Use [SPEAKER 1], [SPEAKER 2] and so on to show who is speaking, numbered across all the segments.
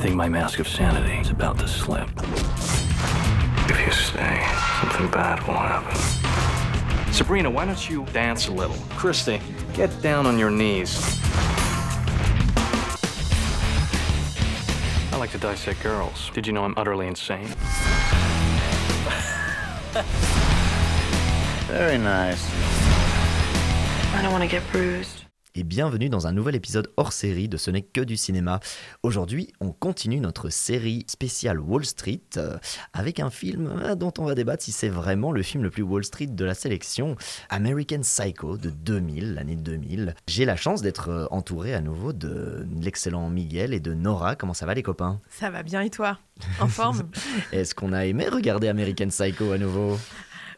[SPEAKER 1] think my mask of sanity is about to slip. If you stay, something bad will happen. Sabrina, why don't you dance a little? Christy, get down on your knees. I like to dissect girls. Did you know I'm utterly insane?
[SPEAKER 2] Very nice.
[SPEAKER 3] I don't want to get bruised.
[SPEAKER 2] Et bienvenue dans un nouvel épisode hors série de Ce n'est que du cinéma. Aujourd'hui, on continue notre série spéciale Wall Street euh, avec un film euh, dont on va débattre si c'est vraiment le film le plus Wall Street de la sélection, American Psycho de 2000, l'année 2000. J'ai la chance d'être euh, entouré à nouveau de l'excellent Miguel et de Nora. Comment ça va les copains?
[SPEAKER 4] Ça va bien et toi? En forme?
[SPEAKER 2] Est-ce qu'on a aimé regarder American Psycho à nouveau?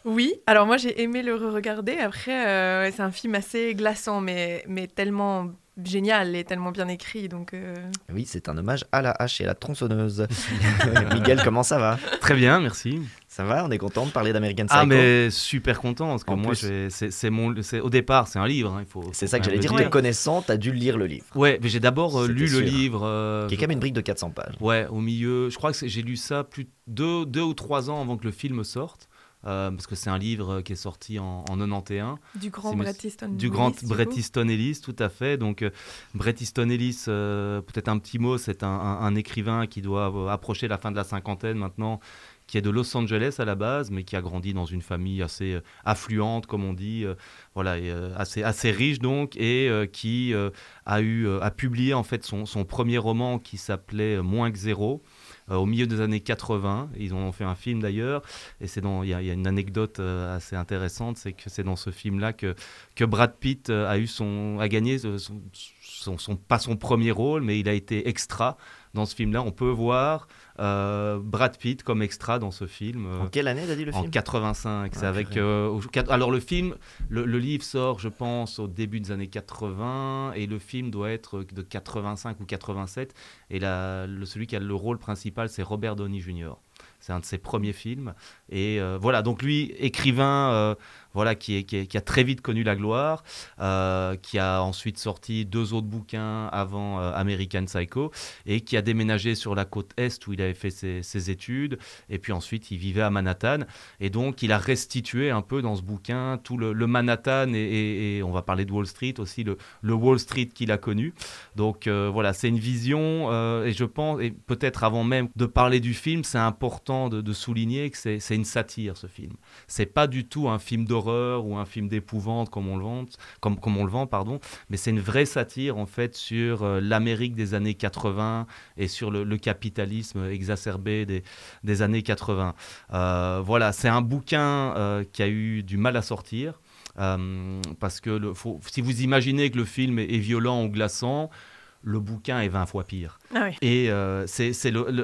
[SPEAKER 4] Oui, alors moi j'ai aimé le re-regarder. Après, euh, c'est un film assez glaçant, mais, mais tellement génial et tellement bien écrit. Donc, euh,
[SPEAKER 2] Oui, c'est un hommage à la hache et à la tronçonneuse. Miguel, comment ça va?
[SPEAKER 5] Très bien, merci.
[SPEAKER 2] Ça va? On est content de parler d'American Psycho?
[SPEAKER 5] Ah, mais super content parce que
[SPEAKER 2] En
[SPEAKER 5] moi, c'est mon, c'est- au départ, c'est un livre. hein, il faut.
[SPEAKER 2] C'est ça que j'allais dire, te connaissant, t'as dû lire le livre,
[SPEAKER 5] Ouais, mais j'ai d'abord euh, lu
[SPEAKER 2] sûr.
[SPEAKER 5] le livre. euh,
[SPEAKER 2] qui est quand même une brique de 400 pages.
[SPEAKER 5] Ouais, au milieu. Je crois que j'ai lu ça plus de deux, deux ou trois ans avant que le film sorte. Euh, parce que c'est un livre qui est sorti en, en 91.
[SPEAKER 4] du grand Bret Easton
[SPEAKER 5] Du
[SPEAKER 4] Ellis,
[SPEAKER 5] grand
[SPEAKER 4] du
[SPEAKER 5] Bret. Easton Ellis, tout à fait. Donc, euh, Bret Easton Ellis, euh, peut-être un petit mot, c'est un, un- un écrivain qui doit euh, approcher la fin de la cinquantaine maintenant, qui est de Los Angeles à la base, mais qui a grandi dans une famille assez euh, affluente, comme on dit, euh, voilà, et, euh, assez, assez riche donc, et euh, qui euh, a, eu, euh, a publié en fait son, son premier roman qui s'appelait euh, Moins que zéro. Euh, au milieu des années 80, ils ont fait un film d'ailleurs, et c'est dans, il y, y a une anecdote euh, assez intéressante, c'est que c'est dans ce film-là que que Brad Pitt euh, a eu son a gagné son- pas son premier rôle mais il a été extra dans ce film là on peut voir euh, Brad Pitt comme extra dans ce film euh,
[SPEAKER 2] En quelle année t'as dit le
[SPEAKER 5] en
[SPEAKER 2] film?
[SPEAKER 5] 85 c'est
[SPEAKER 2] Ah,
[SPEAKER 5] avec euh, alors le film le, le livre sort je pense au début des années 80 et le film doit être de 85 ou 87 et la, le, celui qui a le rôle principal c'est Robert Downey Jr c'est un de ses premiers films et euh, voilà donc lui écrivain voilà qui, est- qui a très vite connu la gloire euh, qui a ensuite sorti deux autres bouquins avant euh, American Psycho et qui a déménagé sur la côte est où il avait fait ses, études et puis ensuite il vivait à Manhattan. Et donc il a restitué un peu dans ce bouquin tout le, Manhattan et, on va parler de Wall Street aussi le, le Wall Street qu'il a connu. Donc euh, voilà c'est une vision et je pense et peut-être avant même de parler du film c'est important de, de souligner que c'est c'est une satire ce film. C'est pas du tout un film d'horreur ou un film d'épouvante comme on le vend, comme, comme on le vend pardon, mais c'est une vraie satire en fait sur euh, l'Amérique des années 80 et sur le, le capitalisme exacerbé des, des années 80. Euh, voilà, c'est un bouquin euh, qui a eu du mal à sortir. parce que le, faut- si vous imaginez que le film est, est violent ou glaçant, le bouquin est 20 fois pire.
[SPEAKER 4] Ah oui.
[SPEAKER 5] Et euh, c'est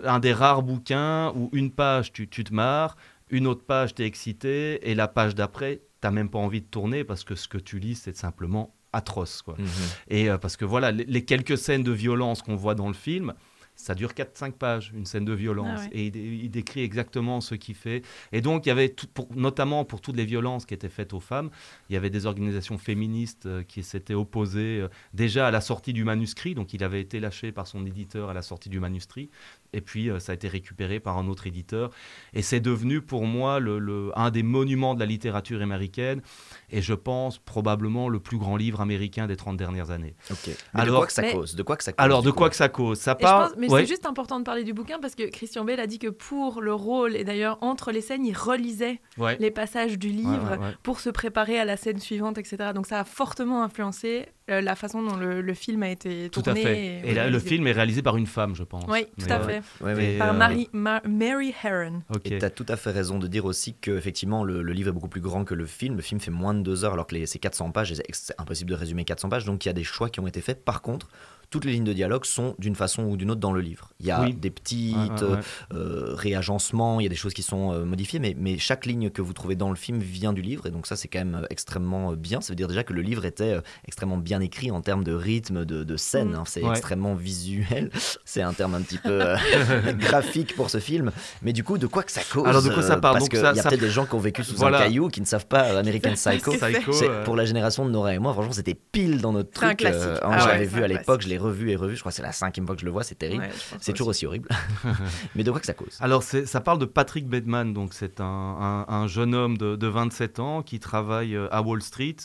[SPEAKER 5] un des rares bouquins où une page, tu, tu te marres, une autre page, t'es excité, et la page d'après, t'as même pas envie de tourner parce que ce que tu lis, c'est simplement atroce. Quoi.
[SPEAKER 2] Mhm.
[SPEAKER 5] Et euh, parce que voilà, les, les quelques scènes de violence qu'on voit dans le film, ça dure 4-5 pages, une scène de violence.
[SPEAKER 4] Ah ouais.
[SPEAKER 5] Et il, il décrit exactement ce qu'il fait. Et donc, il y avait, tout, pour- notamment pour toutes les violences qui étaient faites aux femmes, il y avait des organisations féministes euh, qui s'étaient opposées euh, déjà à la sortie du manuscrit. Donc, il avait été lâché par son éditeur à la sortie du manuscrit. Et puis, euh, ça a été récupéré par un autre éditeur. Et c'est devenu pour moi le, le- un des monuments de la littérature américaine. Et je pense probablement le plus grand livre américain des 30 dernières années.
[SPEAKER 2] Ok. Mais de
[SPEAKER 5] Alors-
[SPEAKER 2] quoi que ça
[SPEAKER 4] Mais-
[SPEAKER 2] cause De quoi que ça cause
[SPEAKER 5] Alors, de
[SPEAKER 2] coup
[SPEAKER 5] quoi que ça cause? Ça part.
[SPEAKER 4] Pense- mais
[SPEAKER 5] ouais.
[SPEAKER 4] c'est juste important de parler du bouquin parce que Christian Bale a dit que pour le rôle et d'ailleurs entre les scènes, il relisait
[SPEAKER 5] Ouais.
[SPEAKER 4] les passages du livre
[SPEAKER 5] Ouais,
[SPEAKER 4] pour se préparer à la scène suivante, etc. Donc ça a fortement influencé la façon dont le, le film a été
[SPEAKER 5] Tout
[SPEAKER 4] tourné.
[SPEAKER 5] à fait. Et, là, le film est réalisé par une femme, je pense.
[SPEAKER 4] Oui, tout
[SPEAKER 5] Mais,
[SPEAKER 4] à
[SPEAKER 5] euh,
[SPEAKER 4] fait.
[SPEAKER 2] Ouais, ouais.
[SPEAKER 5] Et,
[SPEAKER 4] Par
[SPEAKER 5] euh,
[SPEAKER 4] Mary, Ma- Mary Herron.
[SPEAKER 5] Ok.
[SPEAKER 2] Et tu as tout à fait raison de dire aussi que effectivement le, le livre est beaucoup plus grand que le film. Le film fait moins de deux heures alors que les- c'est 400 pages c'est impossible de résumer 400 pages. Donc il y a des choix qui ont été faits. Par contre, toutes les lignes de dialogue sont d'une façon ou d'une autre dans le livre. Il y a
[SPEAKER 5] Oui.
[SPEAKER 2] des
[SPEAKER 5] ouais, ouais.
[SPEAKER 2] euh, réagencements, il y a des choses qui sont euh, modifiées, mais, mais chaque ligne que vous trouvez dans le film vient du livre, et donc ça c'est quand même euh, extrêmement euh, bien. Ça veut dire déjà que le livre était euh, extrêmement bien bien écrit en termes de rythme, de, de scène.
[SPEAKER 4] Mm.
[SPEAKER 2] hein. C'est
[SPEAKER 5] Ouais.
[SPEAKER 2] extrêmement visuel. C'est un terme un petit peu euh, graphique pour ce film. Mais du coup, de quoi que ça cause
[SPEAKER 5] Alors, de quoi ça
[SPEAKER 2] euh,
[SPEAKER 5] parle
[SPEAKER 2] Parce qu'il
[SPEAKER 5] ça-
[SPEAKER 2] y a
[SPEAKER 5] ça-
[SPEAKER 2] peut-être des gens qui ont vécu sous
[SPEAKER 5] Voilà.
[SPEAKER 2] un caillou qui ne savent pas euh, American Psycho.
[SPEAKER 5] Psycho, euh,
[SPEAKER 2] pour la génération de Nora et moi, franchement, c'était pile dans notre
[SPEAKER 4] C'est un
[SPEAKER 2] truc.
[SPEAKER 4] classique.
[SPEAKER 2] hein,
[SPEAKER 4] Ah
[SPEAKER 2] je
[SPEAKER 4] ouais,
[SPEAKER 2] l'avais vu à l'époque, je l'ai revu et revu. Je crois que c'est la cinquième fois que je le vois, c'est terrible.
[SPEAKER 4] Ouais,
[SPEAKER 2] c'est toujours aussi horrible. Mais de quoi que ça cause
[SPEAKER 5] Alors, ça parle de Patrick Bateman, donc c'est un, un- un jeune homme de, de 27 ans qui travaille euh, à Wall Street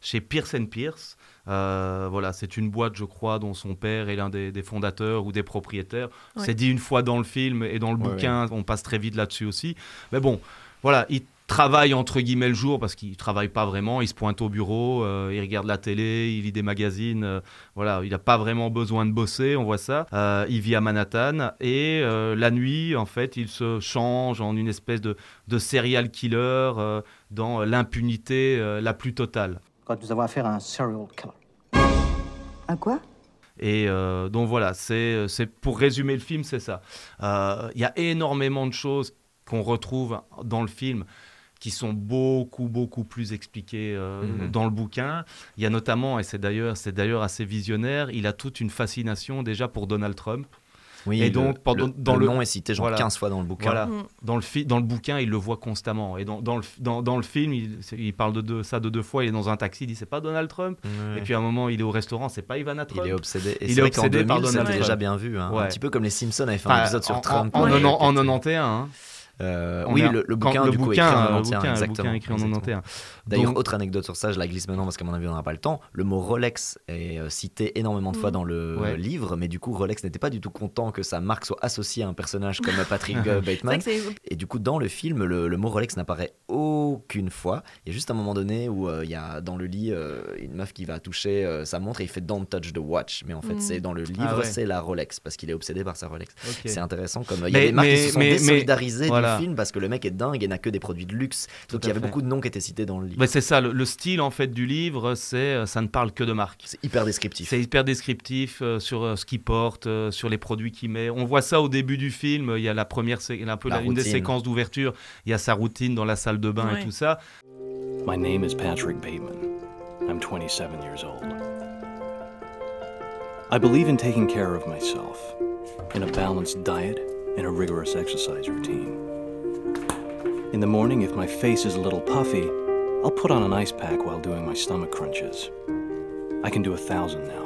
[SPEAKER 5] chez Pierce Pierce. Euh, voilà, c'est une boîte, je crois, dont son père est l'un des, des fondateurs ou des propriétaires.
[SPEAKER 4] Ouais.
[SPEAKER 5] C'est dit une fois dans le film et dans le
[SPEAKER 2] Ouais,
[SPEAKER 5] bouquin, on passe très vite là-dessus aussi. Mais bon, voilà, il travaille entre guillemets le jour parce qu'il travaille pas vraiment. Il se pointe au bureau, euh, il regarde la télé, il lit des magazines. euh, voilà, il n'a pas vraiment besoin de bosser, on voit ça. Euh, il vit à Manhattan et euh, la nuit, en fait, il se change en une espèce de, de serial killer euh, dans l'impunité euh, la plus totale.
[SPEAKER 6] Quand nous avons affaire à un serial killer.
[SPEAKER 7] Un quoi?
[SPEAKER 5] Et euh, donc voilà, c'est c'est- pour résumer le film, c'est ça. Euh, Il y a énormément de choses qu'on retrouve dans le film qui sont beaucoup beaucoup plus expliquées euh,
[SPEAKER 2] Mhm.
[SPEAKER 5] dans le bouquin. Il y a notamment, et c'est d'ailleurs c'est d'ailleurs assez visionnaire, il a toute une fascination déjà pour Donald Trump.
[SPEAKER 2] Oui,
[SPEAKER 5] Et
[SPEAKER 2] le-
[SPEAKER 5] donc, pendant-
[SPEAKER 2] le,
[SPEAKER 5] dans
[SPEAKER 2] le
[SPEAKER 5] le-
[SPEAKER 2] nom est cité genre
[SPEAKER 5] voilà.
[SPEAKER 2] 15 fois dans le bouquin.
[SPEAKER 5] Voilà.
[SPEAKER 4] Mm.
[SPEAKER 5] Dans le, fi- dans le bouquin, il le voit constamment. Et dans, dans, le, dans, dans le film, il, parle de deux- ça de deux fois. Il est dans un taxi, il dit c'est pas Donald Trump.
[SPEAKER 2] Ouais.
[SPEAKER 5] Et puis à un moment, il est au restaurant, c'est pas Ivana Trump.
[SPEAKER 2] Il est obsédé. Et
[SPEAKER 5] Il
[SPEAKER 2] c'est
[SPEAKER 5] est
[SPEAKER 2] qu'en
[SPEAKER 5] obsédé
[SPEAKER 2] 2000,
[SPEAKER 5] par Donald
[SPEAKER 2] déjà
[SPEAKER 5] Trump.
[SPEAKER 2] bien vu. hein.
[SPEAKER 5] Ouais.
[SPEAKER 2] Un petit peu comme les Simpsons avaient fait un
[SPEAKER 5] Enfin,
[SPEAKER 2] épisode sur
[SPEAKER 5] en,
[SPEAKER 2] Trump.
[SPEAKER 5] En, en,
[SPEAKER 4] Ouais.
[SPEAKER 5] en- en 91. hein.
[SPEAKER 2] Euh, oui,
[SPEAKER 5] est-
[SPEAKER 2] le, le bouquin,
[SPEAKER 5] le
[SPEAKER 2] du coup,
[SPEAKER 5] bouquin,
[SPEAKER 2] écrit en
[SPEAKER 5] euh,
[SPEAKER 2] 91.
[SPEAKER 5] bouquin, le
[SPEAKER 2] exactement,
[SPEAKER 5] bouquin écrit en
[SPEAKER 2] exactement.
[SPEAKER 5] 91.
[SPEAKER 2] D'ailleurs,
[SPEAKER 5] Donc-
[SPEAKER 2] autre anecdote sur ça, je la glisse maintenant parce qu'à mon avis, on n'aura pas le temps. Le mot Rolex est euh, cité énormément de fois
[SPEAKER 4] Mm.
[SPEAKER 2] dans le
[SPEAKER 5] Ouais.
[SPEAKER 2] livre, mais du coup, Rolex n'était pas du tout content que sa marque soit associée à un personnage comme Patrick Bateman. Et du coup, dans le film, le, le mot Rolex n'apparaît aucune fois. Il y a juste un moment donné où euh, il y a dans le lit euh, une meuf qui va toucher euh, sa montre et il fait Don't touch the watch. Mais en fait,
[SPEAKER 4] Mm.
[SPEAKER 2] c'est dans le livre,
[SPEAKER 5] Ah ouais.
[SPEAKER 2] c'est la Rolex parce qu'il est obsédé par sa Rolex.
[SPEAKER 5] Ok.
[SPEAKER 2] C'est intéressant comme il y a
[SPEAKER 5] Mais-
[SPEAKER 2] des marques
[SPEAKER 5] mais-
[SPEAKER 2] qui se sont
[SPEAKER 5] mais- mais-
[SPEAKER 2] désolidarisées
[SPEAKER 5] voilà.
[SPEAKER 2] Du film parce que le mec est dingue et n'a que des produits de luxe.
[SPEAKER 5] Tout
[SPEAKER 2] Donc il y avait
[SPEAKER 5] fait.
[SPEAKER 2] beaucoup de noms qui étaient cités dans le livre.
[SPEAKER 5] Mais c'est ça, le, le style en fait du livre, c'est euh, ça ne parle que de marque.
[SPEAKER 2] C'est hyper descriptif.
[SPEAKER 5] C'est hyper descriptif euh, sur euh, ce qu'il porte, euh, sur les produits qu'il met. On voit ça au début du film. Il y a la première, un peu
[SPEAKER 2] La
[SPEAKER 5] la- une des
[SPEAKER 2] routine.
[SPEAKER 5] séquences d'ouverture. Il y a sa routine dans la salle de bain
[SPEAKER 4] Ouais.
[SPEAKER 5] et tout ça.
[SPEAKER 1] My name is Patrick Bateman. I'm 27 years old. I believe in taking care of myself, in a balanced diet, and a rigorous exercise routine. In the morning, if my face is a little puffy, I'll put on an ice pack while doing my stomach crunches. I can do a thousand now.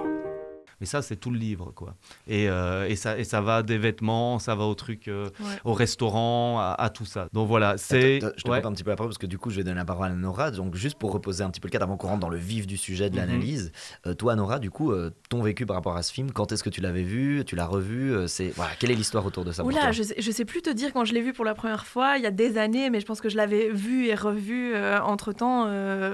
[SPEAKER 5] Mais ça, c'est tout le livre, quoi. Et, euh, et, ça, et ça va des vêtements, ça va au truc, euh,
[SPEAKER 4] Ouais.
[SPEAKER 5] au restaurant, à, à tout ça. Donc voilà, c'est.
[SPEAKER 2] Attends, Je te
[SPEAKER 5] ouais.
[SPEAKER 2] coupe un petit peu la parole parce que du coup, je vais donner la parole à Nora. Donc, juste pour reposer un petit peu le cadre avant qu'on rentre dans le vif du sujet de
[SPEAKER 5] Mhm.
[SPEAKER 2] l'analyse. Euh, toi, Nora, du coup, euh, ton vécu par rapport à ce film, quand est-ce que tu l'avais vu? Tu l'as revu? Euh, C'est voilà, quelle est l'histoire autour de ça pour
[SPEAKER 4] Oula,
[SPEAKER 2] toi?
[SPEAKER 4] je sais, je sais plus te dire quand je l'ai vu pour la première fois, il y a des années, mais je pense que je l'avais vu et revu entre temps.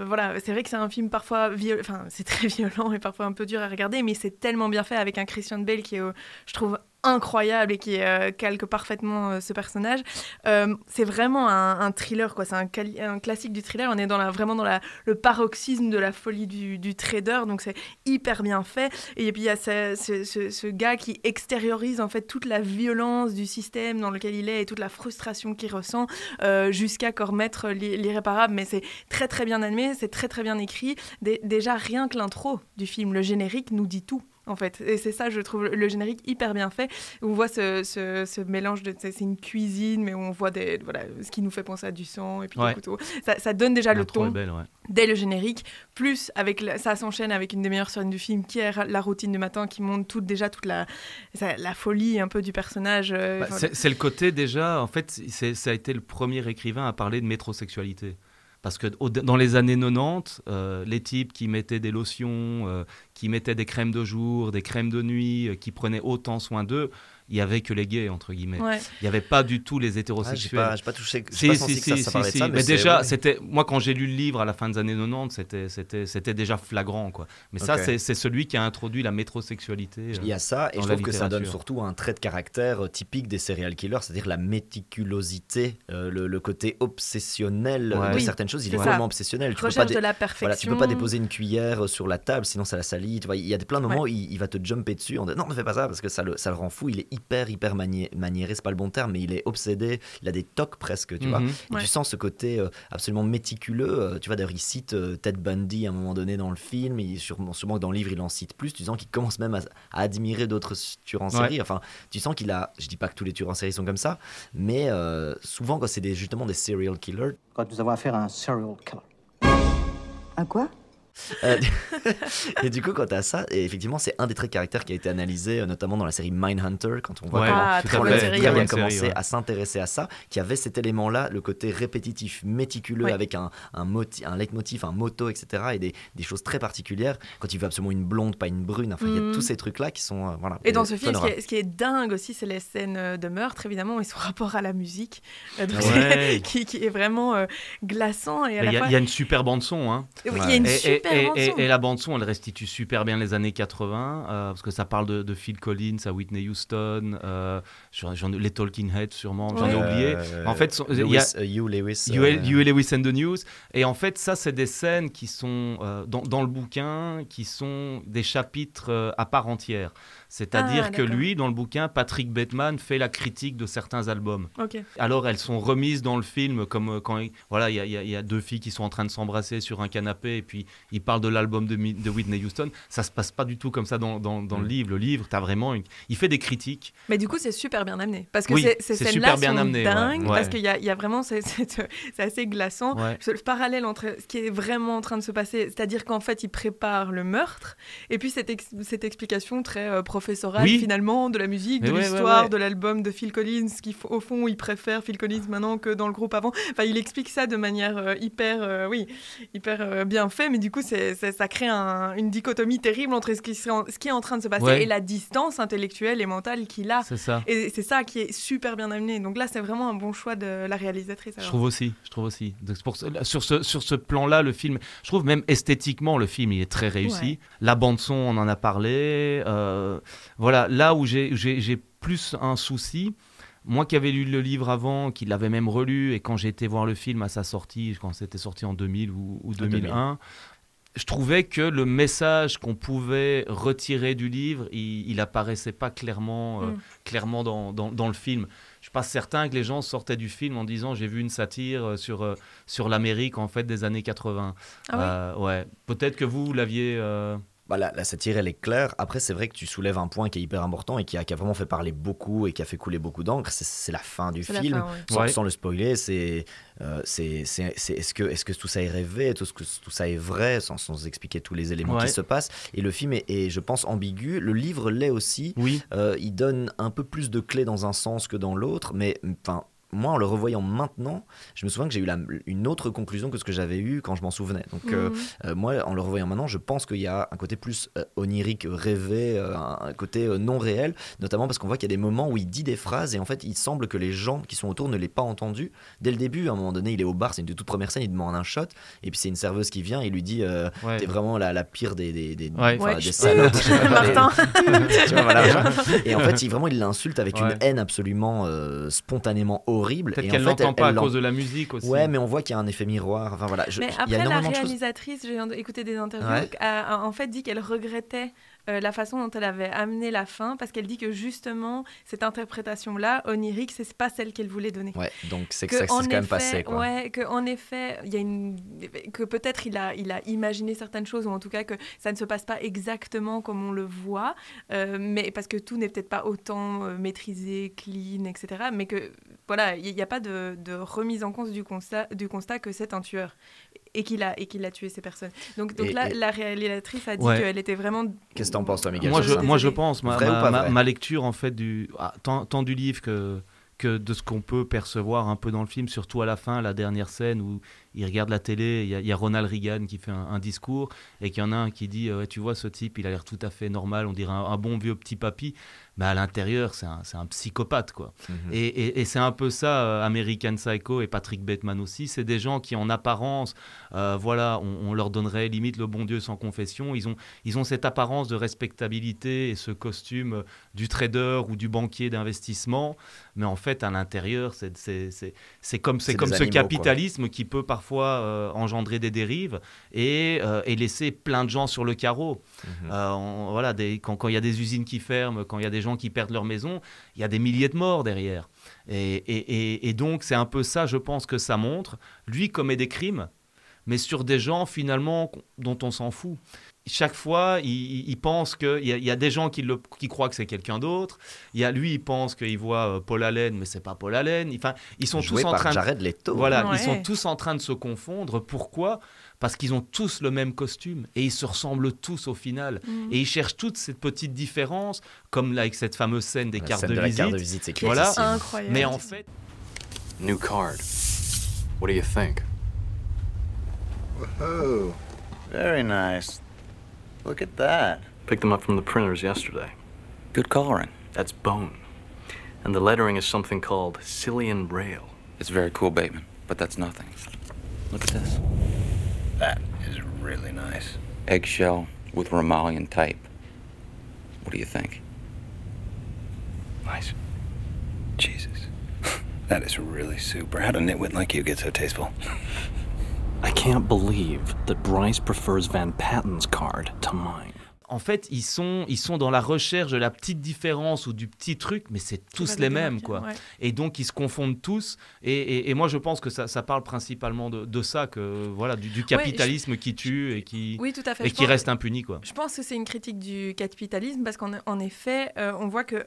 [SPEAKER 4] voilà, c'est vrai que c'est un film parfois viol... enfin, c'est très violent et parfois un peu dur à regarder, mais c'est tellement bien fait avec un Christian Bale qui est, je trouve, incroyable et qui euh, calque parfaitement euh, ce personnage. Euh, c'est vraiment un, thriller, quoi. C'est un, classique du thriller. On est dans la, vraiment dans la, le paroxysme de la folie du, trader, donc c'est hyper bien fait. Et puis il y a ce, gars qui extériorise en fait toute la violence du système dans lequel il est et toute la frustration qu'il ressent jusqu'à commettre l'i- l'irréparable. Mais c'est très très bien animé, c'est très très bien écrit. Dé- déjà rien que l'intro du film, le générique nous dit tout. En fait, et c'est ça, je trouve le générique hyper bien fait. On voit ce, ce- ce mélange de, c'est une cuisine, mais où on voit des, voilà, ce qui nous fait penser à du sang et puis
[SPEAKER 5] Ouais.
[SPEAKER 4] des couteaux. Ça, ça donne déjà le ton
[SPEAKER 5] belle, ouais.
[SPEAKER 4] dès le générique, plus avec la- ça s'enchaîne avec une des meilleures scènes du film qui est la routine du matin qui montre toute déjà toute la, la folie un peu du personnage. euh,
[SPEAKER 5] Bah, c'est le côté déjà, en fait, ça a été le premier écrivain à parler de métrosexualité. Parce que dans les années 90, euh, les types qui mettaient des lotions, euh, qui mettaient des crèmes de jour, des crèmes de nuit, euh, qui prenaient autant soin d'eux, il y avait que les gays entre guillemets.
[SPEAKER 4] ouais.
[SPEAKER 5] Il n'y avait pas du tout les
[SPEAKER 2] Ah, J'ai
[SPEAKER 5] hétérosexuels.
[SPEAKER 2] pas, touché.
[SPEAKER 5] Si,
[SPEAKER 2] pas
[SPEAKER 5] si,
[SPEAKER 2] que ça,
[SPEAKER 5] si,
[SPEAKER 2] ça parlait
[SPEAKER 5] si.
[SPEAKER 2] de ça.
[SPEAKER 5] Mais, déjà,
[SPEAKER 2] ouais.
[SPEAKER 5] c'était moi quand j'ai lu le livre à la fin des années 90, c'était c'était c'était déjà flagrant quoi. Mais ça c'est c'est celui qui a introduit la métrosexualité. euh.
[SPEAKER 2] Il y a ça, et je
[SPEAKER 5] la
[SPEAKER 2] trouve que ça donne surtout un trait de caractère euh, typique des serial killers, c'est-à-dire la méticulosité, euh, le, le côté obsessionnel
[SPEAKER 5] Ouais.
[SPEAKER 2] de
[SPEAKER 4] Oui,
[SPEAKER 2] certaines choses. Il est vraiment obsessionnel. Tu peux, pas
[SPEAKER 4] de la perfection.
[SPEAKER 2] voilà, tu peux pas déposer une cuillère sur la table, sinon ça va salir lit. Tu vois, il y a des- plein de moments où il, il va te jumper dessus. On dit, non, ne fais pas ça parce que ça le, ça le rend fou. Il est hyper, hyper manié, maniéré, c'est pas le bon terme, mais il est obsédé. Il a des tocs presque, tu vois.
[SPEAKER 5] Mhm.
[SPEAKER 2] Et
[SPEAKER 4] Ouais.
[SPEAKER 2] tu sens ce côté euh, absolument méticuleux. euh, tu vois, d'ailleurs, il cite euh, Ted Bundy à un moment donné dans le film. Et sûrement, sûrement que dans le livre, il en cite plus. Tu sens qu'il commence même à, à admirer d'autres tueurs en
[SPEAKER 5] Ouais.
[SPEAKER 2] série. Enfin, tu sens qu'il a. Je dis pas que tous les tueurs en série sont comme ça, mais euh, souvent, quand c'est des, justement des serial killers,
[SPEAKER 6] Quand nous avons affaire à un serial killer.
[SPEAKER 7] Un quoi?
[SPEAKER 2] Euh, et du coup, quand t'as ça, et effectivement, c'est un des traits de caractère qui a été analysé, euh, notamment dans la série Mindhunter, quand on voit
[SPEAKER 5] Ouais,
[SPEAKER 2] comment
[SPEAKER 4] Ah,
[SPEAKER 5] à
[SPEAKER 4] série,
[SPEAKER 2] a commencé
[SPEAKER 5] série, ouais.
[SPEAKER 2] à s'intéresser à ça, qui avait cet élément-là, le côté répétitif, méticuleux,
[SPEAKER 4] Ouais.
[SPEAKER 2] avec un, un, moti- un leitmotiv, un motto, etc., et des, des choses très particulières. Quand il veut absolument une blonde, pas une brune, enfin, il y
[SPEAKER 4] Mhm.
[SPEAKER 2] a tous ces trucs-là qui sont. euh, voilà,
[SPEAKER 4] Et dans ce film, ce qui, est, ce qui est dingue aussi, c'est les scènes de meurtre, évidemment, et son rapport à la musique, euh, donc
[SPEAKER 5] Ouais.
[SPEAKER 4] qui, qui est vraiment euh, glaçant. Et à
[SPEAKER 5] Mais
[SPEAKER 4] la
[SPEAKER 5] Il y, a-
[SPEAKER 4] fois,
[SPEAKER 5] il y a une super bande son. Hein.
[SPEAKER 4] Oui, il y a une
[SPEAKER 5] Et, et-
[SPEAKER 4] super
[SPEAKER 5] et-
[SPEAKER 4] bande
[SPEAKER 5] et-
[SPEAKER 4] son.
[SPEAKER 5] et la bande son, elle restitue super bien les années 80, euh, parce que ça parle de, de Phil Collins à Whitney Houston, euh, j'en- j'en- les Talking Heads sûrement, j'en ai oublié.
[SPEAKER 2] Euh,
[SPEAKER 5] En fait, son- il y a-
[SPEAKER 2] Lewis, euh, Hugh Lewis.
[SPEAKER 5] You,
[SPEAKER 2] euh,
[SPEAKER 5] You Lewis and the News. Et en fait, ça, c'est des scènes qui sont euh, dans, dans le bouquin, qui sont des chapitres euh, à part entière. C'est-à-dire
[SPEAKER 4] Ah,
[SPEAKER 5] que lui, dans le bouquin, Patrick Bateman fait la critique de certains albums.
[SPEAKER 4] Ok.
[SPEAKER 5] Alors, elles sont remises dans le film, comme euh, quand il voilà, il y, a- y a- il y a deux filles qui sont en train de s'embrasser sur un canapé, et puis il parle de l'album de, Whitney Houston. Ça se passe pas du tout comme ça dans, dans- dans le
[SPEAKER 2] Mm.
[SPEAKER 5] livre. Le livre, as vraiment une... il fait des critiques.
[SPEAKER 4] Mais du coup, c'est super bien amené. Parce que
[SPEAKER 5] Oui,
[SPEAKER 4] ces- scènes-là
[SPEAKER 5] super bien
[SPEAKER 4] sont
[SPEAKER 5] amené, ouais.
[SPEAKER 4] dingues,
[SPEAKER 5] Ouais.
[SPEAKER 4] parce qu'il y a, il y a vraiment... C'est assez glaçant.
[SPEAKER 5] Ouais.
[SPEAKER 4] Le parallèle entre ce qui est vraiment en train de se passer, c'est-à-dire qu'en fait, il prépare le meurtre, et puis cette, ex- cette explication très euh, professorale,
[SPEAKER 5] Oui.
[SPEAKER 4] finalement, de la musique,
[SPEAKER 5] Mais
[SPEAKER 4] de
[SPEAKER 5] ouais,
[SPEAKER 4] l'histoire,
[SPEAKER 5] ouais.
[SPEAKER 4] de l'album de Phil Collins, qui au fond, il préfère Phil Collins maintenant que dans le groupe avant. Enfin, il explique ça de manière euh, hyper, euh, oui, hyper euh, bien fait, mais du coup, c'est ça crée un- une dichotomie terrible entre ce qui, en- ce qui est en train de se passer et la distance intellectuelle et mentale qu'il a.
[SPEAKER 5] C'est ça.
[SPEAKER 4] Et c'est ça qui est super bien amené. Donc là, c'est vraiment un bon choix de la réalisatrice.
[SPEAKER 5] Je trouve aussi, je trouve aussi. Donc, pour sur ce, sur ce plan-là, le film, je trouve même esthétiquement, le film, il est très réussi. La bande-son, on en a parlé. euh, voilà, là où j'ai plus un souci, moi qui avais lu le livre avant, qui l'avais même relu, et quand j'ai été voir le film à sa sortie, quand c'était sorti en 2000 ou, ou 2001, je trouvais que le message qu'on pouvait retirer du livre, il, il apparaissait pas clairement, euh,
[SPEAKER 4] Mm.
[SPEAKER 5] clairement dans, dans, dans le film. Je suis pas certain que les gens sortaient du film en disant j'ai vu une satire euh, sur, euh, sur l'Amérique en fait des années 80.
[SPEAKER 4] Ah ouais
[SPEAKER 5] Euh, ouais. Peut-être que vous, vous l'aviez.
[SPEAKER 2] Bah, la, la satire, elle est claire. Après, c'est vrai que tu soulèves un point qui est hyper important et qui a, qui a vraiment fait parler beaucoup et qui a fait couler beaucoup d'encre. C'est- C'est la fin du film.
[SPEAKER 4] fin, ouais.
[SPEAKER 2] Sans,
[SPEAKER 5] Ouais.
[SPEAKER 2] sans le spoiler, c'est euh, c'est c'est- c'est- est-ce que, est -ce que tout ça est rêvé? Est-ce que tout ça est vrai? Sans, sans expliquer tous les éléments
[SPEAKER 5] Ouais.
[SPEAKER 2] qui se passent Et le film est, est, je pense, ambigu. Le livre l'est aussi.
[SPEAKER 5] Oui.
[SPEAKER 2] Euh, il donne un peu plus de clés dans un sens que dans l'autre, mais enfin. Moi, en le revoyant maintenant, je me souviens que j'ai eu la- une autre conclusion que ce que j'avais eu quand je m'en souvenais. Donc, euh,
[SPEAKER 4] Mhm.
[SPEAKER 2] euh, moi, en le revoyant maintenant, je pense qu'il y a un côté plus euh, onirique, rêvé, euh, un, côté euh, non réel, notamment parce qu'on voit qu'il y a des moments où il dit des phrases et en fait, il semble que les gens qui sont autour ne l'aient pas entendu. Dès le début, à un moment donné, il est au bar, c'est une des toutes premières scènes, il demande un shot et puis c'est une serveuse qui vient et lui dit euh,
[SPEAKER 5] Ouais.
[SPEAKER 2] T'es vraiment la, la pire des, des, des,
[SPEAKER 5] Ouais.
[SPEAKER 4] Ouais,
[SPEAKER 2] des
[SPEAKER 4] chut,
[SPEAKER 2] salopes, je sais pas, des-
[SPEAKER 4] Martin.
[SPEAKER 2] tu vois, voilà, genre. et en fait, il, vraiment, il l'insulte avec
[SPEAKER 5] Ouais.
[SPEAKER 2] une haine absolument euh, spontanément horrible.
[SPEAKER 5] Peut-être qu'elle
[SPEAKER 2] fait,
[SPEAKER 5] l'entend pas à
[SPEAKER 2] l'en-
[SPEAKER 5] cause de la musique aussi.
[SPEAKER 2] Ouais, mais on voit qu'il y a un effet miroir. Enfin voilà, je-
[SPEAKER 4] Mais
[SPEAKER 2] y
[SPEAKER 4] après,
[SPEAKER 2] a
[SPEAKER 4] la réalisatrice, j'ai écouté des interviews,
[SPEAKER 2] Ouais.
[SPEAKER 4] a, a en fait dit qu'elle regrettait euh, la façon dont elle avait amené la fin, parce qu'elle dit que justement, cette interprétation-là, onirique, c'est pas celle qu'elle voulait donner.
[SPEAKER 2] Ouais, donc c'est que,
[SPEAKER 4] que
[SPEAKER 2] ça quand même passé quoi.
[SPEAKER 4] Ouais, que en effet, il y a une que peut-être il a il a imaginé certaines choses ou en tout cas que ça ne se passe pas exactement comme on le voit, euh, mais parce que tout n'est peut-être pas autant euh, maîtrisé, clean, etc. Mais que voilà, il n'y a pas de, de remise en cause du constat du constat que c'est un tueur et qu'il a et qu'il a tué ces personnes. Donc donc
[SPEAKER 2] Et-
[SPEAKER 4] là,
[SPEAKER 2] et-
[SPEAKER 4] la réalisatrice a dit
[SPEAKER 5] Ouais.
[SPEAKER 4] qu'elle était vraiment.
[SPEAKER 2] Qu'est-ce que t'en penses toi, Miguel
[SPEAKER 5] Moi je, moi, je pense, ma, ma- lecture en fait, du, ah, tant, tant du livre que, que de ce qu'on peut percevoir un peu dans le film, surtout à la fin, la dernière scène où il regarde la télé, il y a, il y a Ronald Reagan qui fait un, un discours et qu'il y en a un qui dit euh, Tu vois, ce type, il a l'air tout à fait normal, on dirait un, un bon vieux petit papy, mais à l'intérieur, c'est un, c'est un psychopathe. quoi.
[SPEAKER 2] Mhm.
[SPEAKER 5] Et, et- et c'est un peu ça, euh, American Psycho et Patrick Bateman aussi. C'est des gens qui, en apparence, euh, voilà, on, on leur donnerait limite le bon Dieu sans confession. Ils ont, ils ont cette apparence de respectabilité et ce costume euh, du trader ou du banquier d'investissement. Mais en fait, à l'intérieur, c'est- c'est c'est- c'est comme, c'est comme ce
[SPEAKER 2] animaux, quoi.
[SPEAKER 5] capitalisme qui peut parfois euh, engendrer des dérives et, et laisser plein de gens sur le carreau.
[SPEAKER 2] Mhm.
[SPEAKER 5] On- voilà, des- quand quand il y a des usines qui ferment, quand il y a des gens qui perdent leur maison, il y a des milliers de morts derrière. Et, et- et- et donc, c'est un peu ça, je pense, que ça montre. Lui commet des crimes, mais sur des gens, finalement, dont on s'en fout. Chaque fois, il, pense qu'il y, y a des gens qui, le, qui croient que c'est quelqu'un d'autre. Il y a lui, il pense qu'il voit euh, Paul Allen, mais c'est pas Paul Allen. Enfin, ils sont
[SPEAKER 2] Joué
[SPEAKER 5] tous en
[SPEAKER 2] par
[SPEAKER 5] train de
[SPEAKER 2] Jared Leto.
[SPEAKER 5] voilà,
[SPEAKER 4] Ouais.
[SPEAKER 5] ils sont tous en train de se confondre. Pourquoi? Parce qu'ils ont tous le même costume et ils se ressemblent tous au final.
[SPEAKER 4] Mm.
[SPEAKER 5] Et ils cherchent toutes ces petites différences, comme là avec cette fameuse scène des
[SPEAKER 2] La
[SPEAKER 5] cartes
[SPEAKER 2] scène
[SPEAKER 5] de,
[SPEAKER 2] de la
[SPEAKER 5] visite.
[SPEAKER 2] carte de visite, c'est
[SPEAKER 5] Voilà.
[SPEAKER 4] Incroyable.
[SPEAKER 5] Mais en fait,
[SPEAKER 1] New card. What do you think?
[SPEAKER 8] Oh, very nice. Look at that.
[SPEAKER 1] Picked them up from the printers yesterday.
[SPEAKER 8] Good coloring.
[SPEAKER 1] That's bone. And the lettering is something called Cillian Braille.
[SPEAKER 8] It's very cool, Bateman, but that's nothing. Look at this. That is really nice. Eggshell with Romalian type. What do you think?
[SPEAKER 1] Nice.
[SPEAKER 9] Jesus. That is really super. How'd a nitwit like you get so tasteful?
[SPEAKER 1] I can't believe that Bryce prefers Van Patten's card to mine.
[SPEAKER 5] En fait, ils sont, ils sont dans la recherche de la petite différence ou du petit truc, mais c'est tous les mêmes, quoi.
[SPEAKER 4] Ouais.
[SPEAKER 5] Et donc, ils se confondent tous. Et, et- et moi, je pense que ça, ça parle principalement de, de ça, que voilà, du, du capitalisme qui tue et qui,
[SPEAKER 4] Oui, tout à fait.
[SPEAKER 5] et qui
[SPEAKER 4] pense-
[SPEAKER 5] reste impuni, quoi.
[SPEAKER 4] Je pense que c'est une critique du capitalisme parce qu'en en effet, euh, on voit que euh,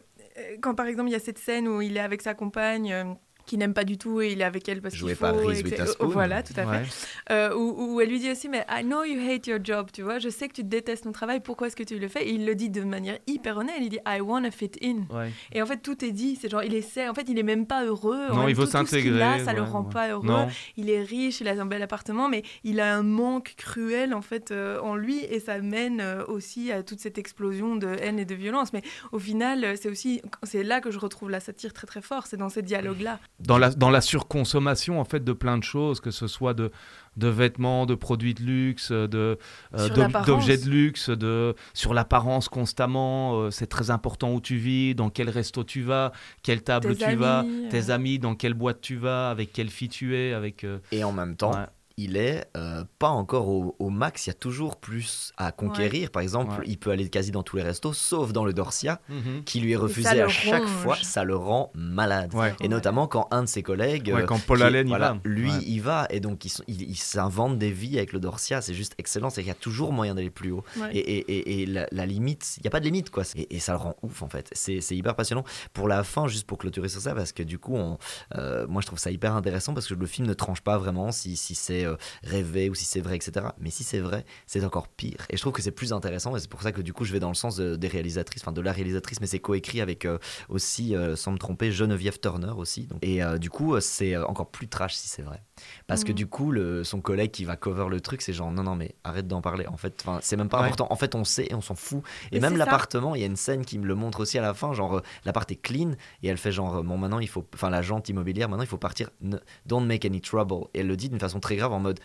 [SPEAKER 4] quand par exemple il y a cette scène où il est avec sa compagne. euh, qui n'aime pas du tout et il est avec elle parce qu'il faut.
[SPEAKER 2] par Reese.
[SPEAKER 4] Voilà, tout à fait. Euh, où, où elle lui dit aussi, mais I know you hate your job, tu vois, je sais que tu détestes ton travail, pourquoi est-ce que tu le fais? Et il le dit de manière hyper honnête, il dit I wanna fit in.
[SPEAKER 5] Ouais.
[SPEAKER 4] Et en fait, tout est dit, c'est genre, il essaie, en fait, il est même pas heureux.
[SPEAKER 5] Non, il veut s'intégrer.
[SPEAKER 4] a, ça le
[SPEAKER 5] ouais,
[SPEAKER 4] rend
[SPEAKER 5] ouais.
[SPEAKER 4] pas heureux.
[SPEAKER 5] Non.
[SPEAKER 4] Il est riche, il a un bel appartement, mais il a un manque cruel en fait euh, en lui et ça mène euh, aussi à toute cette explosion de haine et de violence. Mais au final, euh, c'est aussi, c'est là que je retrouve la satire très très fort, c'est dans ces dialogues-là.
[SPEAKER 5] Dans la, dans la surconsommation en fait de plein de choses, que ce soit de, de vêtements, de produits de luxe, de, euh,
[SPEAKER 4] Sur
[SPEAKER 5] d'ob-
[SPEAKER 4] l'apparence.
[SPEAKER 5] d'objets de luxe, de, sur l'apparence constamment. euh, c'est très important où tu vis, dans quel resto tu vas, quelle table
[SPEAKER 4] Tes
[SPEAKER 5] tu vas,
[SPEAKER 4] amis, euh.
[SPEAKER 5] tes amis, dans quelle boîte tu vas, avec quelle fille tu es, avec. euh,
[SPEAKER 2] Et en même temps,
[SPEAKER 5] ouais.
[SPEAKER 2] Il est euh, pas encore au, au max. Il y a toujours plus à conquérir. Par exemple,
[SPEAKER 5] Ouais.
[SPEAKER 2] il peut aller quasi dans tous les restos, sauf dans le Dorsia,
[SPEAKER 5] Mhm.
[SPEAKER 2] qui lui est refusé à chaque
[SPEAKER 4] ronge.
[SPEAKER 2] fois. Ça le rend malade.
[SPEAKER 5] Ouais.
[SPEAKER 2] Et notamment quand un de ses collègues,
[SPEAKER 5] Ouais,
[SPEAKER 2] euh,
[SPEAKER 5] quand Paul
[SPEAKER 2] qui-
[SPEAKER 5] Allen y
[SPEAKER 2] voilà,
[SPEAKER 5] va.
[SPEAKER 2] lui,
[SPEAKER 5] Ouais.
[SPEAKER 2] il va. Et donc, il, il s'invente des vies avec le Dorsia. C'est juste excellent. C'est qu'il y a toujours moyen d'aller plus haut.
[SPEAKER 4] Ouais.
[SPEAKER 2] Et, et- et- et la, la limite, il n'y a pas de limite, quoi. Et, et ça le rend ouf, en fait. C'est c'est hyper passionnant. Pour la fin, juste pour clôturer sur ça, parce que du coup, on, euh, moi, je trouve ça hyper intéressant parce que le film ne tranche pas vraiment si, si c'est euh, rêvé ou si c'est vrai, etc. Mais si c'est vrai, c'est encore pire. Et je trouve que c'est plus intéressant. Et c'est pour ça que du coup, je vais dans le sens de- des réalisatrices, enfin de la réalisatrice, mais c'est coécrit avec euh, aussi, euh, sans me tromper, Geneviève Turner aussi. Donc. Et euh, du coup, c'est encore plus trash si c'est vrai. Parce que
[SPEAKER 4] Mhm.
[SPEAKER 2] du coup, le, son collègue qui va cover le truc, c'est genre non, non, mais arrête d'en parler. En fait, c'est même pas
[SPEAKER 5] Ouais.
[SPEAKER 2] important. En fait, on sait et on s'en fout. Et
[SPEAKER 4] Mais
[SPEAKER 2] même l'appartement, il y a une scène qui me le montre aussi à la fin. Genre, l'appart est clean et elle fait genre, bon, maintenant il faut, enfin, l'agente immobilière, maintenant il faut partir. Ne- don't make any trouble. Et elle le dit d'une façon très grave en mode.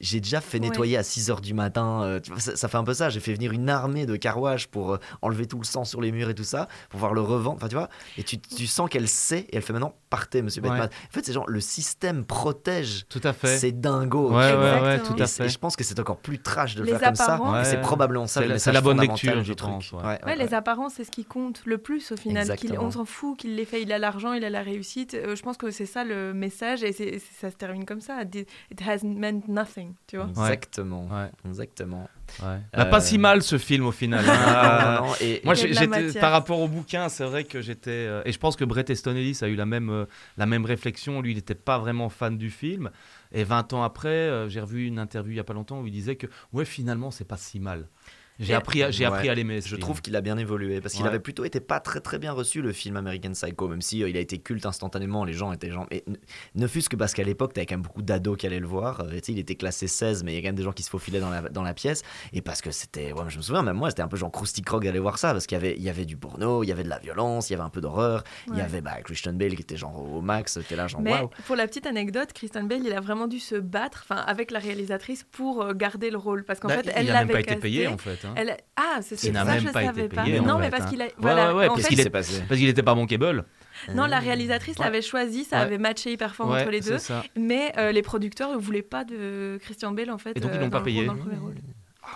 [SPEAKER 2] J'ai déjà fait
[SPEAKER 4] Ouais.
[SPEAKER 2] nettoyer à 6h du matin. euh, tu vois, ça, ça fait un peu ça. J'ai fait venir une armée de carwash pour euh, enlever tout le sang sur les murs et tout ça, pour pouvoir le revendre. Enfin, tu vois. Et tu, tu sens qu'elle sait et elle fait maintenant partez, monsieur
[SPEAKER 5] Ouais.
[SPEAKER 2] Batman. En fait, c'est genre le système protège
[SPEAKER 5] Tout à fait.
[SPEAKER 2] c'est dingo.
[SPEAKER 5] Ouais, ouais, ouais, tout
[SPEAKER 2] Et,
[SPEAKER 5] à
[SPEAKER 2] c'est- et
[SPEAKER 5] fait.
[SPEAKER 2] je pense que c'est encore plus trash de le
[SPEAKER 4] Les
[SPEAKER 2] faire comme ça. c'est
[SPEAKER 5] Ouais.
[SPEAKER 2] probablement ça
[SPEAKER 5] C'est la-
[SPEAKER 2] message
[SPEAKER 5] c'est la bonne lecture,
[SPEAKER 2] du
[SPEAKER 5] je
[SPEAKER 2] truc.
[SPEAKER 5] ouais.
[SPEAKER 2] Ouais,
[SPEAKER 4] Ouais,
[SPEAKER 2] ouais,
[SPEAKER 4] les
[SPEAKER 2] ouais.
[SPEAKER 4] apparences, c'est ce qui compte le plus au final. On s'en fout qu'il l'ait fait, il a l'argent, il a la réussite. Euh, je pense que c'est ça le message et ça se termine comme ça. It has meant nothing, tu vois.
[SPEAKER 2] Exactement.
[SPEAKER 5] Ouais.
[SPEAKER 2] Exactement.
[SPEAKER 5] Ouais.
[SPEAKER 2] Euh,
[SPEAKER 5] Pas si mal ce film au final. hein.
[SPEAKER 2] Non, non, et-
[SPEAKER 5] Moi, j'étais par rapport au bouquin, c'est vrai que j'étais euh, et je pense que Brett Easton Ellis a eu la même euh, la même réflexion. Lui, il n'était pas vraiment fan du film. Et 20 ans après, j'ai revu une interview il y a pas longtemps où il disait que ouais, finalement, c'est pas si mal. J'ai appris à, j'ai appris à l'aimer.
[SPEAKER 2] Je
[SPEAKER 5] film.
[SPEAKER 2] trouve qu'il a bien évolué parce qu'il
[SPEAKER 5] Ouais.
[SPEAKER 2] avait plutôt été pas très très bien reçu le film American Psycho, même si euh, il a été culte instantanément. Les gens étaient genre, et ne, ne fût-ce que parce qu'à l'époque t'avais quand même beaucoup d'ados qui allaient le voir. Euh, tu sais, il était classé 16, mais il y a quand même des gens qui se faufilaient dans la, dans la pièce. Et parce que c'était, ouais, je me souviens, même moi, c'était un peu genre Krusty Krog d'aller voir ça parce qu'il y avait, il y avait du porno, il y avait de la violence, il y avait un peu d'horreur, il y avait bah, Christian Bale qui était genre au max, t'es là genre
[SPEAKER 4] Mais
[SPEAKER 2] waouh.
[SPEAKER 4] pour la petite anecdote, Kristen Bale, il a vraiment dû se battre, enfin avec la réalisatrice pour euh, garder le rôle, parce qu'en
[SPEAKER 5] Bah,
[SPEAKER 4] fait, elle
[SPEAKER 5] il a même pas été payé en fait. Hein.
[SPEAKER 4] Elle Ah, c'est
[SPEAKER 5] n'a
[SPEAKER 4] ça,
[SPEAKER 5] même
[SPEAKER 4] je
[SPEAKER 5] pas été
[SPEAKER 4] savais pas. non, mais
[SPEAKER 5] fait,
[SPEAKER 4] parce
[SPEAKER 5] hein.
[SPEAKER 4] qu'il a. Voilà.
[SPEAKER 5] ouais, ouais,
[SPEAKER 4] en
[SPEAKER 5] parce
[SPEAKER 4] fait,
[SPEAKER 5] qu'il Parce n'était pas bankable.
[SPEAKER 4] Non, la réalisatrice
[SPEAKER 5] Ouais.
[SPEAKER 4] l'avait choisi, ça
[SPEAKER 5] Ouais.
[SPEAKER 4] avait matché hyper fort
[SPEAKER 5] Ouais,
[SPEAKER 4] entre les deux. Mais euh, les producteurs ne voulaient pas de Christian Bale en fait.
[SPEAKER 5] Et donc, ils
[SPEAKER 4] euh,
[SPEAKER 5] l'ont pas payé.
[SPEAKER 4] rôle- dans le premier rôle.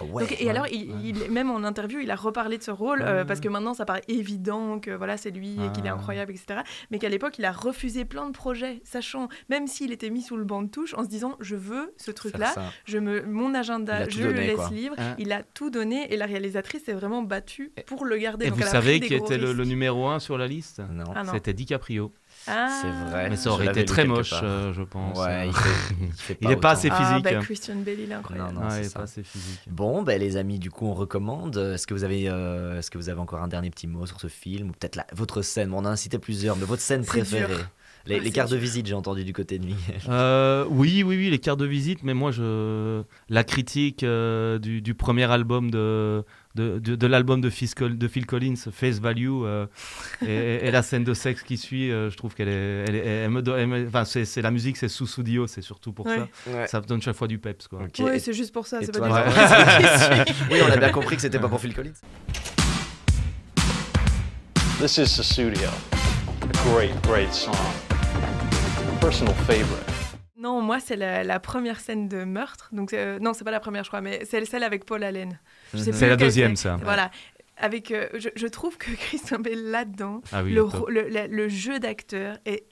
[SPEAKER 2] Ah ouais.
[SPEAKER 4] Donc, et alors, il, il- même en interview, il a reparlé de ce rôle euh,
[SPEAKER 5] Ouais.
[SPEAKER 4] parce que maintenant, ça paraît évident que voilà, c'est lui et qu'il est
[SPEAKER 5] Ah.
[SPEAKER 4] incroyable, etc. Mais qu'à l'époque, il a refusé plein de projets, sachant, même s'il était mis sous le banc de touche, en se disant, je veux ce truc-là, je me, mon agenda, je le laisse
[SPEAKER 2] quoi.
[SPEAKER 4] libre.
[SPEAKER 5] Hein.
[SPEAKER 4] Il a tout donné et la réalisatrice s'est vraiment battue pour le garder.
[SPEAKER 5] Et
[SPEAKER 4] Donc,
[SPEAKER 5] vous savez qui était le, numéro 1 sur la liste?
[SPEAKER 2] Non.
[SPEAKER 4] Ah non.
[SPEAKER 5] C'était DiCaprio.
[SPEAKER 4] Ah.
[SPEAKER 2] C'est vrai.
[SPEAKER 5] Mais ça aurait été très moche, euh, je pense.
[SPEAKER 2] Ouais, il fait, il fait
[SPEAKER 5] Il est pas
[SPEAKER 2] autant.
[SPEAKER 5] assez
[SPEAKER 4] Ah,
[SPEAKER 5] physique.
[SPEAKER 4] bah, Christian Bale, il est incroyable.
[SPEAKER 2] Non, non,
[SPEAKER 5] Ah, il est pas assez physique.
[SPEAKER 2] Bon, ben les amis, du coup, on recommande. Est-ce que vous avez, euh, est-ce que vous avez encore un dernier petit mot sur ce film ou peut-être la- votre scène? On en a cité plusieurs, mais votre scène préférée?
[SPEAKER 4] dur.
[SPEAKER 2] Les, cartes de visite, j'ai entendu du côté de Miguel.
[SPEAKER 5] Euh, oui, oui, oui, les cartes de visite, mais moi, je... la critique euh, du, du premier album de, de, de, de l'album de, Phil Col- de Phil Collins, Face Value, euh, et, et la scène de sexe qui suit, euh, je trouve qu'elle est, elle est- elle me, donne- elle me- enfin, c'est, c'est la musique, c'est sous Sudio, c'est surtout pour
[SPEAKER 4] Ouais.
[SPEAKER 5] ça. Ça me donne chaque fois du peps, quoi.
[SPEAKER 4] Oui, c'est juste pour ça, c'est
[SPEAKER 2] toi,
[SPEAKER 4] pas suit.
[SPEAKER 2] oui, on a bien compris que c'était pas pour Phil Collins.
[SPEAKER 1] This is Susudio. A great, great song. Personal favorite.
[SPEAKER 4] Non, moi, c'est la, la première scène de meurtre. Donc, euh, non, c'est pas la première, je crois, mais c'est celle avec Paul Allen.
[SPEAKER 2] Mhm.
[SPEAKER 5] C'est la deuxième, ça.
[SPEAKER 4] Voilà. Avec, euh, je, je trouve que Christian Bale là-dedans,
[SPEAKER 5] Ah oui,
[SPEAKER 4] le, jeu d'acteur est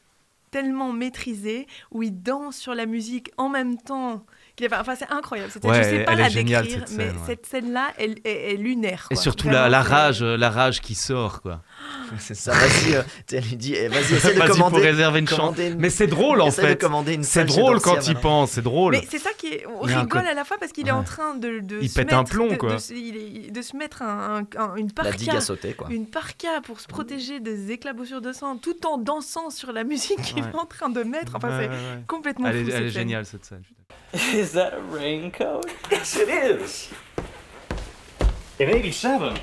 [SPEAKER 4] tellement maîtrisé, où il danse sur la musique en même temps. Enfin, c'est incroyable. C'était-
[SPEAKER 5] Ouais,
[SPEAKER 4] je sais pas la
[SPEAKER 5] géniale,
[SPEAKER 4] décrire,
[SPEAKER 5] cette
[SPEAKER 4] mais
[SPEAKER 5] scène, ouais.
[SPEAKER 4] cette scène-là, elle est, est lunaire.
[SPEAKER 5] Et surtout
[SPEAKER 4] Vraiment,
[SPEAKER 5] la, la rage, la rage qui sort, quoi.
[SPEAKER 2] C'est ça, vas-y, euh, elle lui dit, eh, vas-y, essaie de
[SPEAKER 5] Vas-y,
[SPEAKER 2] commander.
[SPEAKER 5] faut réserver une chambre.
[SPEAKER 2] une-
[SPEAKER 5] Mais c'est drôle, en
[SPEAKER 2] de
[SPEAKER 5] fait. C'est drôle quand il pense, c'est drôle.
[SPEAKER 4] Mais c'est ça qui est. On
[SPEAKER 5] un
[SPEAKER 4] rigole à la fois parce qu'il est en train de. de
[SPEAKER 5] Il
[SPEAKER 4] se
[SPEAKER 5] pète un plomb,
[SPEAKER 4] de-
[SPEAKER 5] quoi.
[SPEAKER 4] De, est- de se mettre un, un- un- une
[SPEAKER 2] La digue
[SPEAKER 4] parka.
[SPEAKER 2] à sauter, quoi.
[SPEAKER 4] Une parka pour se protéger des éclaboussures de sang tout en dansant sur la musique qu'il
[SPEAKER 5] Ouais.
[SPEAKER 4] est en train de mettre. Enfin,
[SPEAKER 5] Ouais,
[SPEAKER 4] c'est complètement
[SPEAKER 5] Elle
[SPEAKER 4] fou.
[SPEAKER 5] est, elle
[SPEAKER 4] cette
[SPEAKER 5] est
[SPEAKER 4] scène.
[SPEAKER 5] géniale, cette scène.
[SPEAKER 10] Is that a raincoat? Yes, it is. In 87,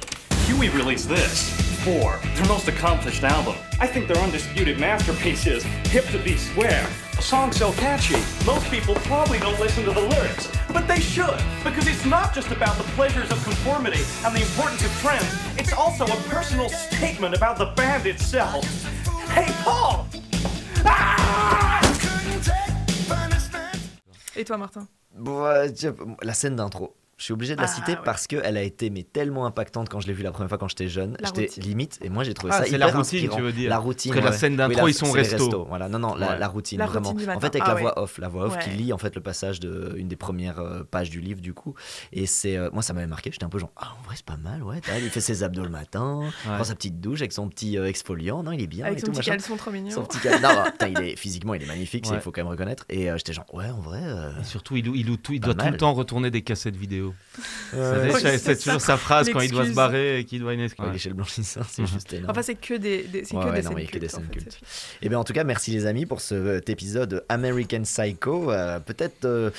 [SPEAKER 10] Huey released this? Four, their most accomplished album. I think their undisputed masterpiece is Hip to Be Square. A song so catchy, most people probably don't listen to the lyrics. But they should, because it's not just about the pleasures of conformity and the importance of trends, it's also a personal statement about the band itself. Hey, Paul! Ah!
[SPEAKER 4] Et toi, Martin
[SPEAKER 2] Bon, euh, la scène d'intro. Je suis obligé de la
[SPEAKER 4] Ah,
[SPEAKER 2] citer
[SPEAKER 4] ouais.
[SPEAKER 2] parce qu'elle a été mais tellement impactante quand je l'ai vue la première fois quand j'étais jeune. J'étais limite et moi j'ai trouvé
[SPEAKER 5] Ah,
[SPEAKER 2] ça
[SPEAKER 5] c'est
[SPEAKER 2] hyper
[SPEAKER 5] la routine,
[SPEAKER 2] inspirant.
[SPEAKER 5] tu veux dire.
[SPEAKER 2] La routine.
[SPEAKER 5] Parce que la scène d'intro,
[SPEAKER 2] Oui,
[SPEAKER 5] ils sont resto.
[SPEAKER 2] restos. Voilà, non non, la,
[SPEAKER 5] Ouais.
[SPEAKER 2] la routine
[SPEAKER 4] La
[SPEAKER 2] vraiment.
[SPEAKER 4] routine
[SPEAKER 2] en fait avec
[SPEAKER 4] Ah
[SPEAKER 2] la
[SPEAKER 4] ouais.
[SPEAKER 2] voix off, la voix off qui lit en fait le passage de une des premières euh, pages du livre du coup et c'est euh, moi ça m'avait marqué, j'étais un peu genre ah en vrai c'est pas mal ouais, il fait ses abdos le matin,
[SPEAKER 5] Ouais.
[SPEAKER 2] prend sa petite douche avec son petit euh, exfoliant, non, il est bien
[SPEAKER 4] Avec
[SPEAKER 2] et
[SPEAKER 4] son
[SPEAKER 2] tout
[SPEAKER 4] petit
[SPEAKER 2] machin.
[SPEAKER 4] caleçon trop mignon.
[SPEAKER 2] Son petit il est physiquement il est magnifique, il faut quand même reconnaître et j'étais genre ouais en vrai
[SPEAKER 5] Et surtout, il, doit tout le temps retourner des cassettes vidéo.
[SPEAKER 2] Ouais,
[SPEAKER 5] C'est-
[SPEAKER 4] Oui,
[SPEAKER 5] c'est
[SPEAKER 4] c'est
[SPEAKER 5] toujours sa phrase quand il doit se barrer et qu'il doit une
[SPEAKER 2] quand il est chez le blanchisseur, c'est juste énorme.
[SPEAKER 4] Enfin, c'est que des, des- c'est
[SPEAKER 2] Ouais,
[SPEAKER 4] que
[SPEAKER 2] ouais,
[SPEAKER 4] des
[SPEAKER 2] non,
[SPEAKER 4] scènes
[SPEAKER 2] mais que des
[SPEAKER 4] cultes, fait,
[SPEAKER 2] cultes.
[SPEAKER 4] c'est-
[SPEAKER 2] Eh bien, en tout cas, merci les amis pour cet épisode American Psycho. Euh, peut-être euh,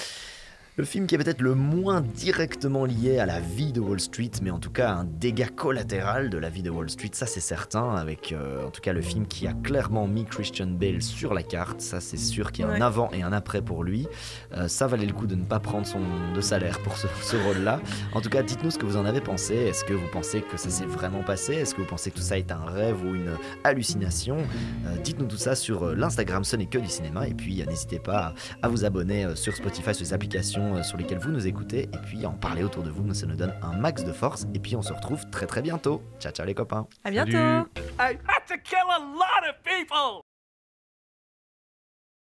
[SPEAKER 2] le film qui est peut-être le moins directement lié à la vie de Wall Street, mais en tout cas un dégât collatéral de la vie de Wall Street, ça c'est certain, avec euh, en tout cas le film qui a clairement mis Christian Bale sur la carte, ça c'est sûr qu'il y a un avant et un après pour lui. Euh, ça valait le coup de ne pas prendre son de salaire pour ce, ce rôle-là. En tout cas, dites-nous ce que vous en avez pensé. Est-ce que vous pensez que ça s'est vraiment passé? Est-ce que vous pensez que tout ça est un rêve ou une hallucination? Euh, Dites-nous tout ça sur l'Instagram Ce n'est que du cinéma. Et puis, n'hésitez pas à, à vous abonner sur Spotify, sur les applications euh, sur lesquelles vous nous écoutez. Et puis, à en parler autour de vous. Ça nous donne un max de force. Et puis, on se retrouve très très bientôt. Ciao, ciao les copains.
[SPEAKER 4] À bientôt.